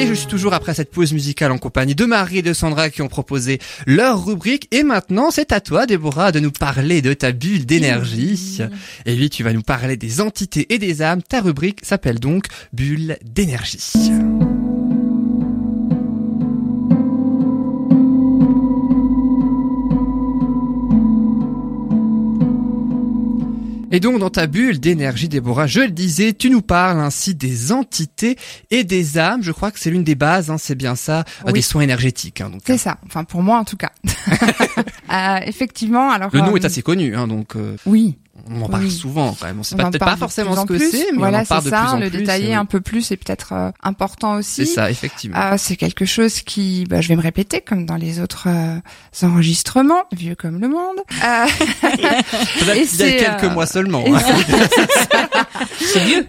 Et je suis toujours après cette pause musicale en compagnie de Marie et de Sandra qui ont proposé leur rubrique. Et maintenant, c'est à toi, Déborah, de nous parler de ta bulle d'énergie. Et oui, tu vas nous parler des entités et des âmes. Ta rubrique s'appelle donc Bulle d'énergie. Et donc dans ta bulle d'énergie, Déborah, je le disais, tu nous parles ainsi des entités et des âmes. Je crois que c'est l'une des bases, hein, c'est bien ça, euh, des soins énergétiques. Hein, c'est ça. Enfin pour moi en tout cas. euh, effectivement. Alors le nom est euh, assez connu, hein, donc. Euh, oui on en parle souvent quand même. On sait peut-être pas forcément ce que c'est, mais voilà, on en parle de ça, plus en le plus. détailler un peu plus est peut-être euh, important aussi. C'est ça, effectivement. Euh, c'est quelque chose qui, bah, je vais me répéter comme dans les autres euh, enregistrements, vieux comme le monde. Euh, il y a quelques euh, mois seulement. Hein. c'est vieux.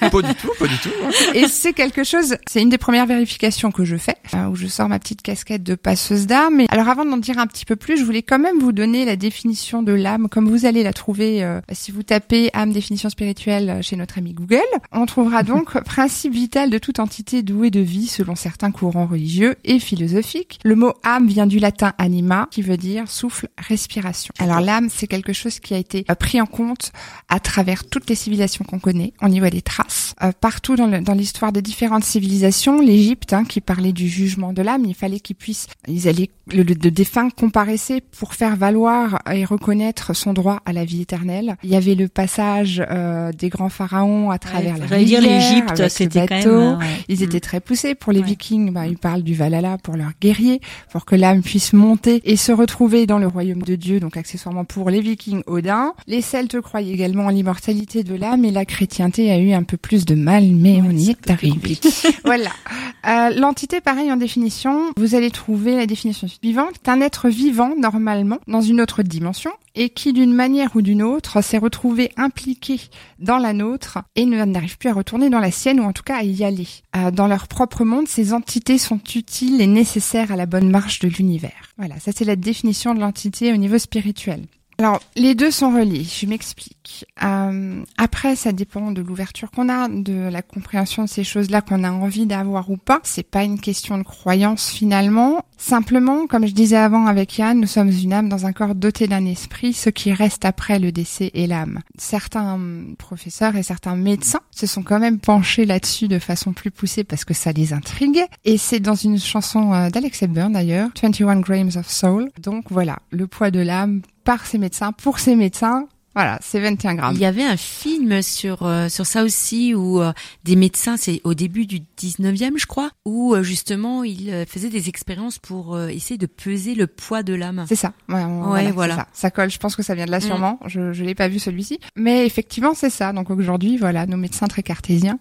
pas du tout, pas du tout. Hein. Et c'est quelque chose, c'est une des premières vérifications que je fais, où je sors ma petite casquette de passeuse d'âme. Alors avant d'en dire un petit peu plus, je voulais quand même vous donner la définition de l'âme, comme vous allez la trouver si vous tapez âme définition spirituelle chez notre ami Google, on trouvera donc principe vital de toute entité douée de vie selon certains courants religieux et philosophiques. Le mot âme vient du latin anima qui veut dire souffle, respiration. Alors l'âme, c'est quelque chose qui a été euh, pris en compte à travers toutes les civilisations qu'on connaît. On y voit des traces. Euh, partout dans l'histoire des différentes civilisations, l'Égypte, hein, qui parlait du jugement de l'âme, il fallait qu'ils puissent, ils allaient, le, le défunt comparaissait pour faire valoir et reconnaître son droit à la vie éternelle. Il y avait le passage euh, des grands pharaons à travers ouais, la rivière. dire l'Égypte, c'était quand même. Ils étaient très poussés. Pour les Vikings, bah, ils parlent du Valhalla pour leurs guerriers, pour que l'âme puisse monter et se retrouver dans le royaume de Dieu. Donc accessoirement pour les Vikings, Odin. Les Celtes croyaient également en l'immortalité de l'âme et la chrétienté a eu un peu plus de mal, mais on y est arrivé. voilà. Euh, L'entité, pareil en définition, vous allez trouver la définition suivante. Un être vivant normalement dans une autre dimension et qui d'une manière ou d'une autre s'est retrouvé impliqué dans la nôtre et n'arrive plus à retourner dans la sienne ou en tout cas à y aller. Euh, dans leur propre monde, ces entités sont utiles et nécessaires à la bonne marche de l'univers. Voilà, ça c'est la définition de l'entité au niveau spirituel. Alors, les deux sont reliés, je m'explique. Euh, après, ça dépend de l'ouverture qu'on a, de la compréhension de ces choses-là qu'on a envie d'avoir ou pas. C'est pas une question de croyance finalement. Simplement, comme je disais avant avec Yann, nous sommes une âme dans un corps doté d'un esprit. Ce qui reste après le décès est l'âme. Certains professeurs et certains médecins se sont quand même penchés là-dessus de façon plus poussée parce que ça les intrigue. Et c'est dans une chanson euh, d'Alex Hepburn d'ailleurs, 21 Grams of Soul. Donc voilà, le poids de l'âme par ces médecins, pour ces médecins, voilà, c'est 21 grammes. Il y avait un film sur euh, sur ça aussi où euh, des médecins, c'est au début du 19e, je crois, où euh, justement ils faisaient des expériences pour essayer de peser le poids de l'âme. C'est ça. Ouais, voilà. Ça. ça. colle. Je pense que ça vient de là mm. sûrement. Je je l'ai pas vu celui-ci, mais effectivement c'est ça. Donc aujourd'hui, voilà, nos médecins très cartésiens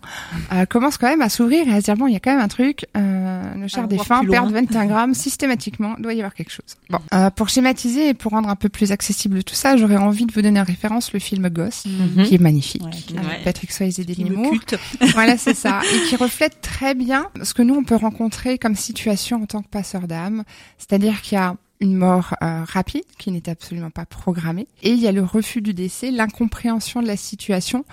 commencent quand même à s'ouvrir et à se dire bon, il y a quand même un truc. nos chers défunts perdent 21 grammes systématiquement. Doit y avoir quelque chose. Bon, pour schématiser et pour rendre un peu plus accessible tout ça, j'aurais envie de vous donner un le film Ghost, mhm. qui est magnifique, avec Patrick Swayze et Demi Moore. voilà, c'est ça, et qui reflète très bien ce que nous on peut rencontrer comme situation en tant que passeur d'âme, c'est-à-dire qu'il y a une mort euh, rapide qui n'est absolument pas programmée et il y a le refus du décès, l'incompréhension de la situation,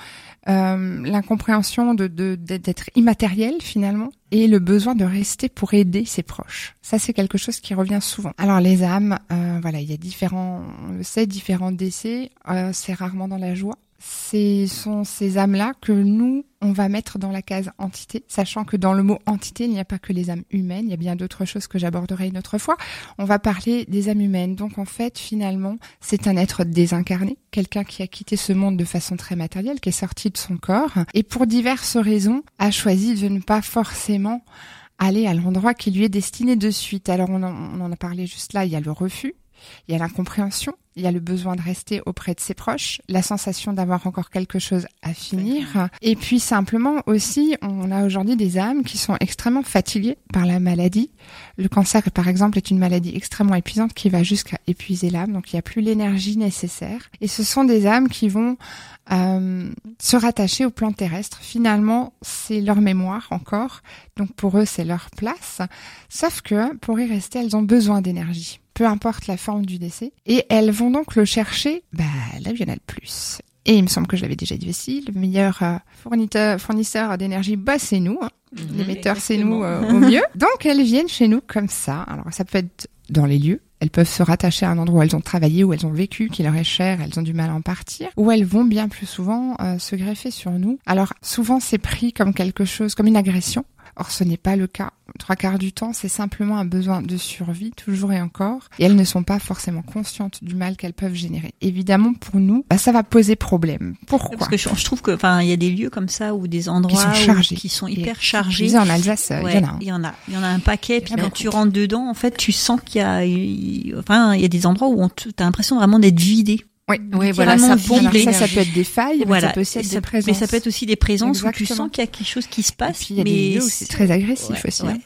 euh, l'incompréhension de d'être immatériel finalement et le besoin de rester pour aider ses proches. Ça c'est quelque chose qui revient souvent. Alors les âmes, euh, voilà, il y a différents, on le sait, différents décès. Euh, c'est rarement dans la joie ce sont ces âmes-là que nous, on va mettre dans la case entité, sachant que dans le mot entité, il n'y a pas que les âmes humaines, il y a bien d'autres choses que j'aborderai une autre fois. On va parler des âmes humaines. Donc en fait, finalement, c'est un être désincarné, quelqu'un qui a quitté ce monde de façon très matérielle, qui est sorti de son corps, et pour diverses raisons, a choisi de ne pas forcément aller à l'endroit qui lui est destiné de suite. Alors on en a parlé juste là, il y a le refus, il y a l'incompréhension, il y a le besoin de rester auprès de ses proches, la sensation d'avoir encore quelque chose à finir, et puis simplement aussi, on a aujourd'hui des âmes qui sont extrêmement fatiguées par la maladie. Le cancer, par exemple, est une maladie extrêmement épuisante qui va jusqu'à épuiser l'âme, donc il n'y a plus l'énergie nécessaire. Et ce sont des âmes qui vont euh, se rattacher au plan terrestre. Finalement, c'est leur mémoire encore, donc pour eux, c'est leur place. Sauf que pour y rester, elles ont besoin d'énergie peu importe la forme du décès, et elles vont donc le chercher bah, là où il y en a le plus. Et il me semble que je l'avais déjà dit aussi, le meilleur euh, fournisseur, fournisseur d'énergie, bah, c'est nous. Hein. Mhm, L'émetteur, c'est nous euh, au mieux. Donc, elles viennent chez nous comme ça. Alors, ça peut être dans les lieux. Elles peuvent se rattacher à un endroit où elles ont travaillé, où elles ont vécu, qui leur est cher, elles ont du mal à en partir, ou elles vont bien plus souvent euh, se greffer sur nous. Alors souvent c'est pris comme quelque chose, comme une agression. Or, ce n'est pas le cas. Trois quarts du temps, c'est simplement un besoin de survie, toujours et encore. Et elles ne sont pas forcément conscientes du mal qu'elles peuvent générer. Évidemment, pour nous, bah, ça va poser problème. Pourquoi? Parce que je, trouve que, enfin, il y a des lieux comme ça ou des endroits qui sont, chargés. qui sont hyper chargés. en Alsace, il y en a. Il y en a. Il y en a un paquet. Puis quand tu rentres dedans, en fait, tu sens qu'il y a, enfin, il y a des endroits où tu as l'impression vraiment d'être vidé. Oui, oui voilà, ça, ça, ça peut être des failles, voilà. mais ça peut aussi être des présences. Mais ça peut être aussi des présences où tu sens qu'il y a quelque chose qui se passe. il y a des où c'est très agressif aussi. Hein.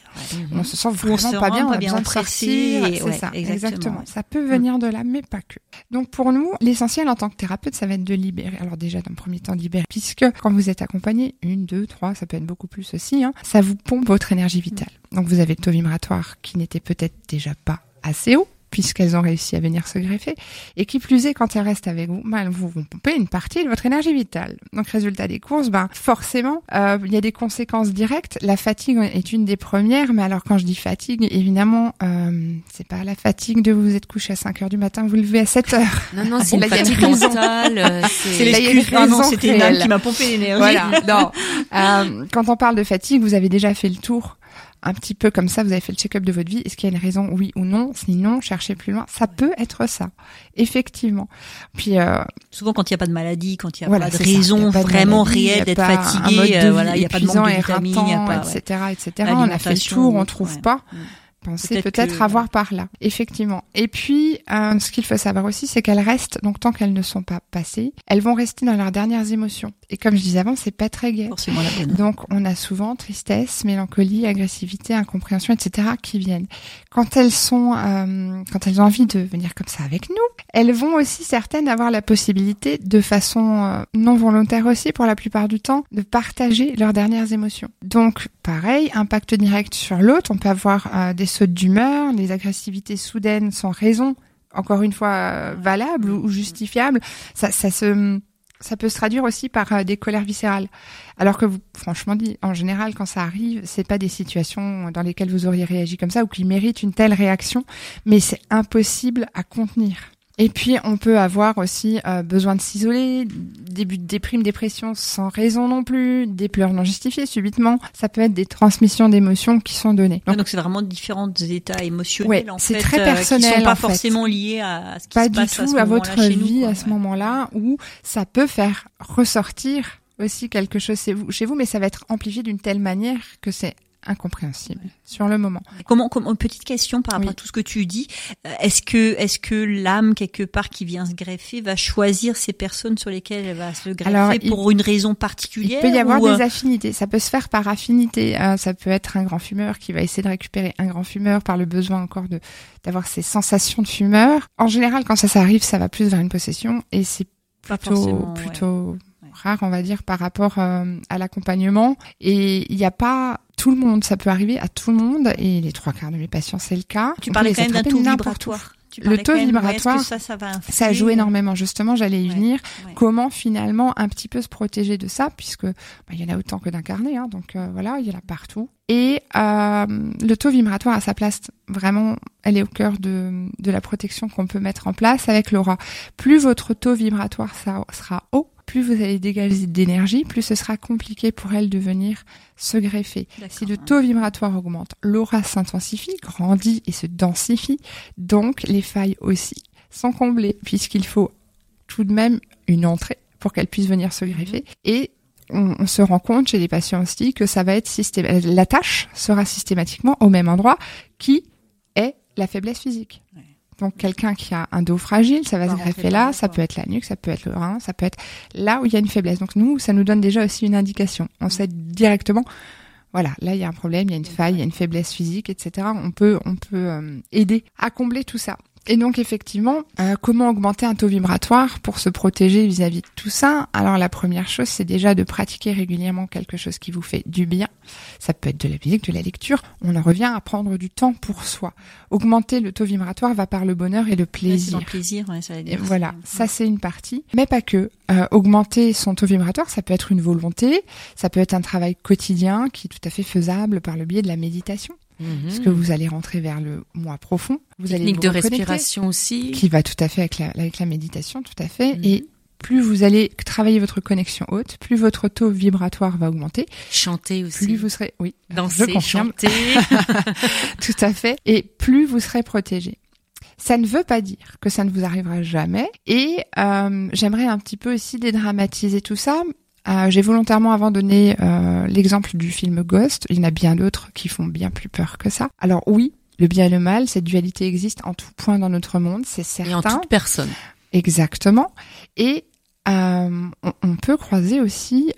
On se sent vraiment pas bien, on a besoin de sortir. C'est ça, exactement. Ça peut venir de là, mais pas que. Donc pour nous, l'essentiel en tant que thérapeute, ça va être de libérer. Alors déjà, dans le premier temps, libérer, puisque quand vous êtes accompagné, une, deux, trois, ça peut être beaucoup plus aussi, hein, ça vous pompe votre énergie vitale. Donc vous avez le taux vibratoire qui n'était peut-être déjà pas assez haut puisqu'elles ont réussi à venir se greffer. Et qui plus est, quand elles restent avec vous, ben, elles vous vont pomper une partie de votre énergie vitale. Donc, résultat des courses, ben, forcément, euh, il y a des conséquences directes. La fatigue est une des premières, mais alors quand je dis fatigue, évidemment, euh, c'est pas la fatigue de vous êtes couché à 5 heures du matin, vous levez à 7 heures. Non, non, c'est la fatigue mentale. Euh, c'est. Ah non, c'était une âme qui m'a pompé l'énergie. Voilà. non. Euh, quand on parle de fatigue, vous avez déjà fait le tour un petit peu comme ça, vous avez fait le check-up de votre vie, est-ce qu'il y a une raison, oui ou non? Sinon, cherchez plus loin. Ça peut être ça, effectivement. Puis euh, souvent quand il n'y a pas de maladie, quand il n'y a pas de raison vraiment réelle d'être fatigué, euh, voilà, il n'y a pas de manque de vitamines, y a pas, etc., etc. On a fait le tour, on trouve pas. Mm pensez peut-être avoir par là, effectivement. Et puis, euh, ce qu'il faut savoir aussi, c'est qu'elles restent, donc tant qu'elles ne sont pas passées, elles vont rester dans leurs dernières émotions. Et comme je disais avant, c'est pas très gai. Donc, on a souvent tristesse, mélancolie, agressivité, incompréhension, etc. qui viennent. Quand elles sont, euh, quand elles ont envie de venir comme ça avec nous, elles vont aussi certaines avoir la possibilité, de façon euh, non volontaire aussi, pour la plupart du temps, de partager leurs dernières émotions. Donc, pareil, impact direct sur l'autre. On peut avoir des sautes d'humeur, les agressivités soudaines sans raison, encore une fois euh, valables ou, justifiables, ça, ça se ça peut se traduire aussi par euh, des colères viscérales. Alors que vous, franchement dit, en général, quand ça arrive, c'est pas des situations dans lesquelles vous auriez réagi comme ça ou qui méritent une telle réaction, mais c'est impossible à contenir. Et puis, on peut avoir aussi euh, besoin de s'isoler, début de déprime, dépression sans raison non plus, des pleurs non justifiées subitement. Ça peut être des transmissions d'émotions qui sont données. Donc, c'est vraiment différents états émotionnels ouais, en c'est très personnel, euh, qui sont pas forcément liés à ce qui pas se passe du tout à, votre vie à ce moment-là, où ça peut faire ressortir aussi quelque chose chez vous, mais ça va être amplifié d'une telle manière que c'est incompréhensible sur le moment. Comment, comment petite question par rapport à tout ce que tu dis, euh, est-ce que est-ce que l'âme quelque part qui vient se greffer va choisir ces personnes sur lesquelles elle va se greffer pour une raison particulière Il peut y avoir des euh, affinités, ça peut se faire par affinité, euh, ça peut être un grand fumeur qui va essayer de récupérer un grand fumeur par le besoin encore de d'avoir ces sensations de fumeur. En général, quand ça s'arrive, ça va plus vers une possession et c'est plutôt plutôt rare, on va dire, par rapport à l'accompagnement. Et il n'y a pas tout le monde, ça peut arriver à tout le monde, et les trois quarts de mes patients, c'est le cas. Tu parlais quand même d'un taux vibratoire. Le taux vibratoire, ça, ça, va ça joue énormément. Justement, j'allais y venir. Comment finalement un petit peu se protéger de ça, puisque bah, il y en a autant que d'incarnés, hein, donc euh, voilà, il y en a partout. Et euh, le taux vibratoire à sa place, vraiment, elle est au cœur de, de la protection qu'on peut mettre en place avec l'aura. Plus votre taux vibratoire sera haut, plus vous allez dégager d'énergie, plus ce sera compliqué pour elle de venir se greffer. Si le taux vibratoire augmente, l'aura s'intensifie, grandit et se densifie, donc les failles aussi sont comblées, puisqu'il faut tout de même une entrée pour qu'elle puisse venir se greffer. Et on, se rend compte chez les patients aussi que ça va être systématique. La tâche sera systématiquement au même endroit qui est la faiblesse physique. Donc quelqu'un qui a un dos fragile, ça va se greffer là, ça peut être la nuque, ça peut être le rein, ça peut être là où il y a une faiblesse. Donc nous, ça nous donne déjà aussi une indication. On sait directement, voilà, là il y a un problème, il y a une faille, il y a une faiblesse physique, etc. On peut, on peut euh, aider à combler tout ça. Et donc effectivement, euh, comment augmenter un taux vibratoire pour se protéger vis-à-vis de tout ça? Alors la première chose, c'est déjà de pratiquer régulièrement quelque chose qui vous fait du bien. Ça peut être de la musique, de la lecture. On en revient à prendre du temps pour soi. Augmenter le taux vibratoire va par le bonheur et le plaisir. le plaisir, ça et voilà, ça c'est une partie, mais pas que. Euh, augmenter son taux vibratoire, ça peut être une volonté, ça peut être un travail quotidien qui est tout à fait faisable par le biais de la méditation. Mhm. Parce que vous allez rentrer vers le moi profond. Vous Technique allez de respiration aussi. Qui va tout à fait avec la, avec la méditation, tout à fait. Mhm. Et plus vous allez travailler votre connexion haute, plus votre taux vibratoire va augmenter. Chanter aussi. Plus vous serez, oui, danser, je chanter. tout à fait. Et plus vous serez protégé. Ça ne veut pas dire que ça ne vous arrivera jamais. Et euh, j'aimerais un petit peu aussi dédramatiser tout ça euh, j'ai volontairement avant donné euh, l'exemple du film Ghost. Il y en a bien d'autres qui font bien plus peur que ça. Alors oui, le bien et le mal, cette dualité existe en tout point dans notre monde, c'est certain. Et en toute personne. Exactement. Et euh, on, peut croiser aussi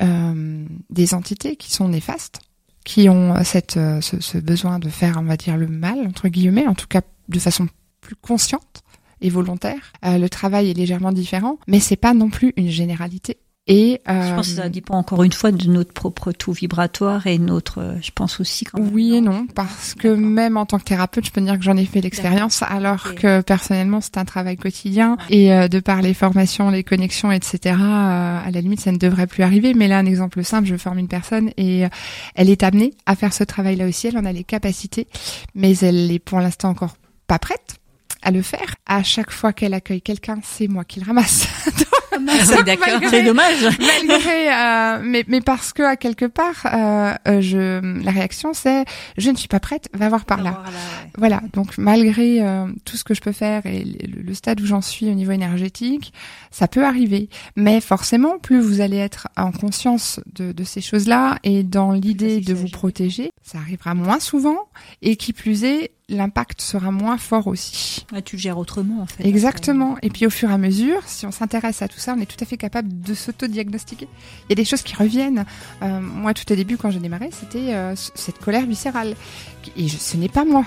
des entités qui sont néfastes, qui ont cette, ce, ce, besoin de faire, on va dire, le mal, entre guillemets, en tout cas de façon plus consciente et volontaire. le travail est légèrement différent, mais c'est pas non plus une généralité. Et euh, je pense que ça dépend encore une fois de notre propre taux vibratoire et notre, euh, je pense aussi quand même. Oui et non, parce que même en tant que thérapeute, je peux dire que j'en ai fait l'expérience, alors que personnellement c'est un travail quotidien et euh, de par les formations, les connexions, etc. à la limite ça ne devrait plus arriver. Mais là un exemple simple, je forme une personne et elle est amenée à faire ce travail-là aussi. Elle en a les capacités, mais elle est pour l'instant encore pas prête à le faire. À chaque fois qu'elle accueille quelqu'un, c'est moi qui le ramasse. Ah d'accord. C'est dommage. Malgré, euh, mais, mais parce que à quelque part, euh, euh, je, la réaction c'est, je ne suis pas prête, va voir par là. Voilà. Donc malgré euh, tout ce que je peux faire et le, stade où j'en suis au niveau énergétique, ça peut arriver. Mais forcément, plus vous allez être en conscience de, de ces choses-là et dans l'idée de vous protéger, ça arrivera moins souvent. Et qui plus est, l'impact sera moins fort aussi. tu le gères autrement en fait. Exactement. Et puis au fur et à mesure, si on s'intéresse à tout ça, on est tout à fait capable de s'auto-diagnostiquer. Il y a des choses qui reviennent. Euh, moi, tout au début, quand j'ai démarré, c'était euh, cette colère viscérale. Et ce n'est pas moi.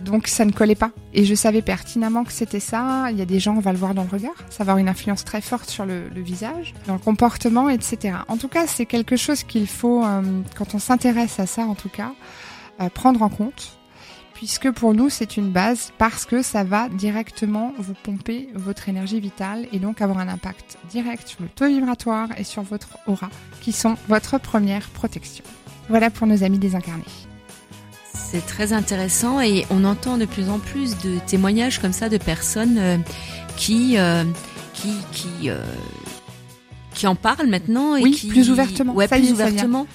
Donc ça ne collait pas. Et je savais pertinemment que c'était ça. Il y a des gens, on va le voir dans le regard, ça va avoir une influence très forte sur le, visage, dans le comportement, etc. En tout cas, c'est quelque chose qu'il faut, euh, quand on s'intéresse à ça en tout cas, prendre en compte puisque pour nous c'est une base parce que ça va directement vous pomper votre énergie vitale et donc avoir un impact direct sur le taux vibratoire et sur votre aura qui sont votre première protection. Voilà pour nos amis désincarnés. C'est très intéressant et on entend de plus en plus de témoignages comme ça de personnes euh, qui, euh, qui, qui, euh, qui en parlent maintenant et oui, qui plus ouvertement. Ouais, plus ouvertement.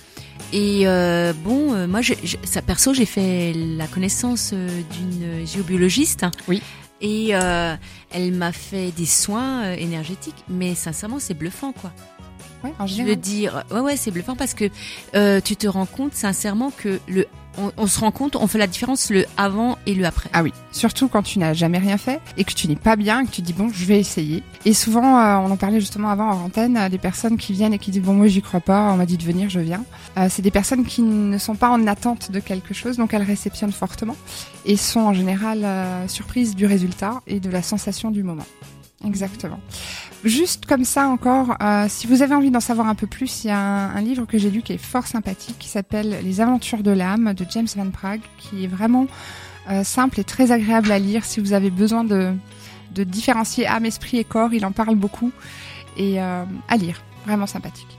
Et euh, bon, euh, moi, je, ça perso, j'ai fait la connaissance euh, d'une géobiologiste. Oui. Et elle m'a fait des soins énergétiques, mais sincèrement, c'est bluffant, quoi. Ouais, en je veux dire, ouais, ouais, c'est bluffant parce que tu te rends compte sincèrement que le on, se rend compte, on fait la différence le avant et le après. Ah oui, surtout quand tu n'as jamais rien fait et que tu n'es pas bien, que tu dis bon, je vais essayer. Et souvent, euh, on en parlait justement avant en antenne, euh, des personnes qui viennent et qui disent bon, moi j'y crois pas, on m'a dit de venir, je viens. Euh, c'est des personnes qui ne sont pas en attente de quelque chose, donc elles réceptionnent fortement et sont en général surprises du résultat et de la sensation du moment. Exactement. Juste comme ça encore, euh, si vous avez envie d'en savoir un peu plus, il y a un, livre que j'ai lu qui est fort sympathique, qui s'appelle Les Aventures de l'âme de James Van Prague, qui est vraiment euh, simple et très agréable à lire si vous avez besoin de, de différencier âme, esprit et corps. Il en parle beaucoup et euh, à lire, vraiment sympathique.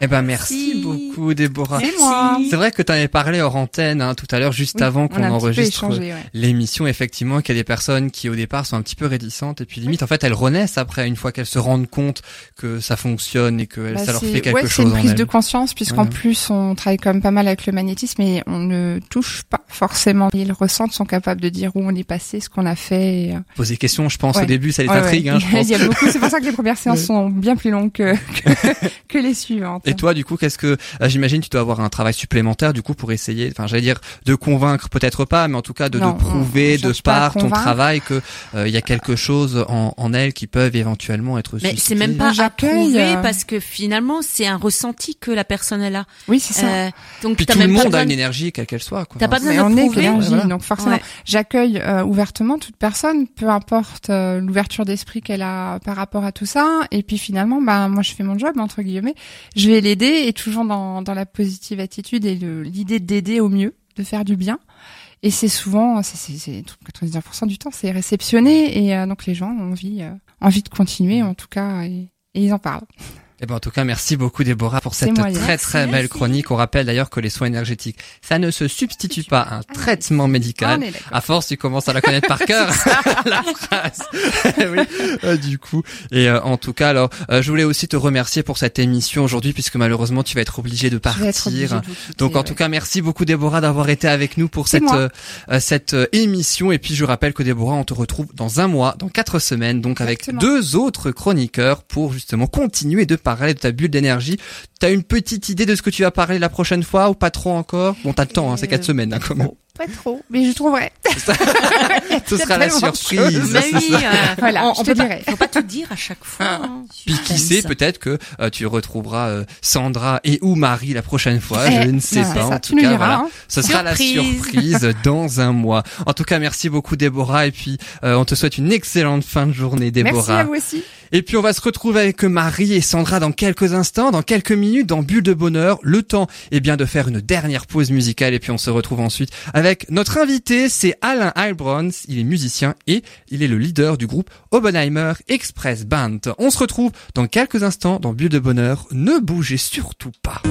Eh ben merci, beaucoup Déborah. C'est moi. C'est vrai que tu avais parlé hors antenne hein, tout à l'heure juste avant qu'on enregistre l'émission effectivement qu'il y a des personnes qui au départ sont un petit peu réticentes et puis limite en fait elles renaissent après une fois qu'elles se rendent compte que ça fonctionne et que bah, ça leur fait quelque ouais, chose. C'est une prise de conscience puisqu'en plus on travaille quand même pas mal avec le magnétisme et on ne touche pas forcément. Ils ressentent, sont capables de dire où on est passé, ce qu'on a fait. Euh. Poser des questions, je pense au début ça les intrigue. Hein, je pense. Il y a beaucoup. C'est pour ça que les premières séances sont bien plus longues que, que, que les suivantes. Et toi, du coup, qu'est-ce que euh, j'imagine tu dois avoir un travail supplémentaire du coup pour essayer, enfin, j'allais dire de convaincre, peut-être pas, mais en tout cas de, de prouver de par ton travail que il y a quelque chose en, en elle qui peuvent éventuellement être. Mais c'est même pas à prouver parce que finalement c'est un ressenti que la personne elle a. Oui, c'est ça. donc Puis tout le monde a une énergie quelle qu'elle soit. T'as pas besoin de prouver. donc forcément, j'accueille ouvertement toute personne, peu importe l'ouverture d'esprit qu'elle a par rapport à tout ça. Et puis finalement, bah moi je fais mon job entre guillemets. Je vais l'aider et toujours dans, dans la positive attitude et l'idée d'aider au mieux, de faire du bien. Et c'est souvent, c'est 99% du temps, c'est réceptionné et euh, donc les gens ont envie, euh, envie de continuer en tout cas et, et ils en parlent. Eh ben, en tout cas, merci beaucoup Déborah pour cette très très belle chronique. On rappelle d'ailleurs que les soins énergétiques, ça ne se substitue pas à un ah, traitement médical. À force, tu commences à la connaître par cœur, la phrase. oui, euh, du coup. Et euh, en tout cas, alors, euh, je voulais aussi te remercier pour cette émission aujourd'hui, puisque malheureusement, tu vas être obligé de partir. Donc, en tout cas, merci beaucoup Déborah d'avoir été avec nous pour cette cette émission. Et puis, je rappelle que Déborah, on te retrouve dans un mois, dans quatre semaines, donc avec deux autres chroniqueurs pour justement continuer de parler de ta bulle d'énergie. T'as une petite idée de ce que tu vas parler la prochaine fois ou pas trop encore? Bon, t'as le temps, hein, c'est quatre semaines hein, quand même. Pas trop, mais je trouverai. Ce sera la surprise. Mais oui, euh, voilà, on, peut pas, faut pas tout dire à chaque fois. Ah. Hein. Puis qui sait, peut-être que euh, tu retrouveras euh, Sandra et ou Marie la prochaine fois. je eh, ne sais pas. en tout cas, voilà, hein. ce sera la surprise dans un mois. En tout cas, merci beaucoup Déborah et puis on te souhaite une excellente fin de journée, Déborah. Merci à vous aussi. Et puis on va se retrouver avec Marie et Sandra dans quelques instants, dans quelques minutes, dans Bulle de Bonheur. Le temps est bien de faire une dernière pause musicale et puis on se retrouve ensuite avec notre invité, c'est Alain Heilbrons. Il est musicien et il est le leader du groupe Oppenheimer Express Band. On se retrouve dans quelques instants dans Bulle de Bonheur. Ne bougez surtout pas.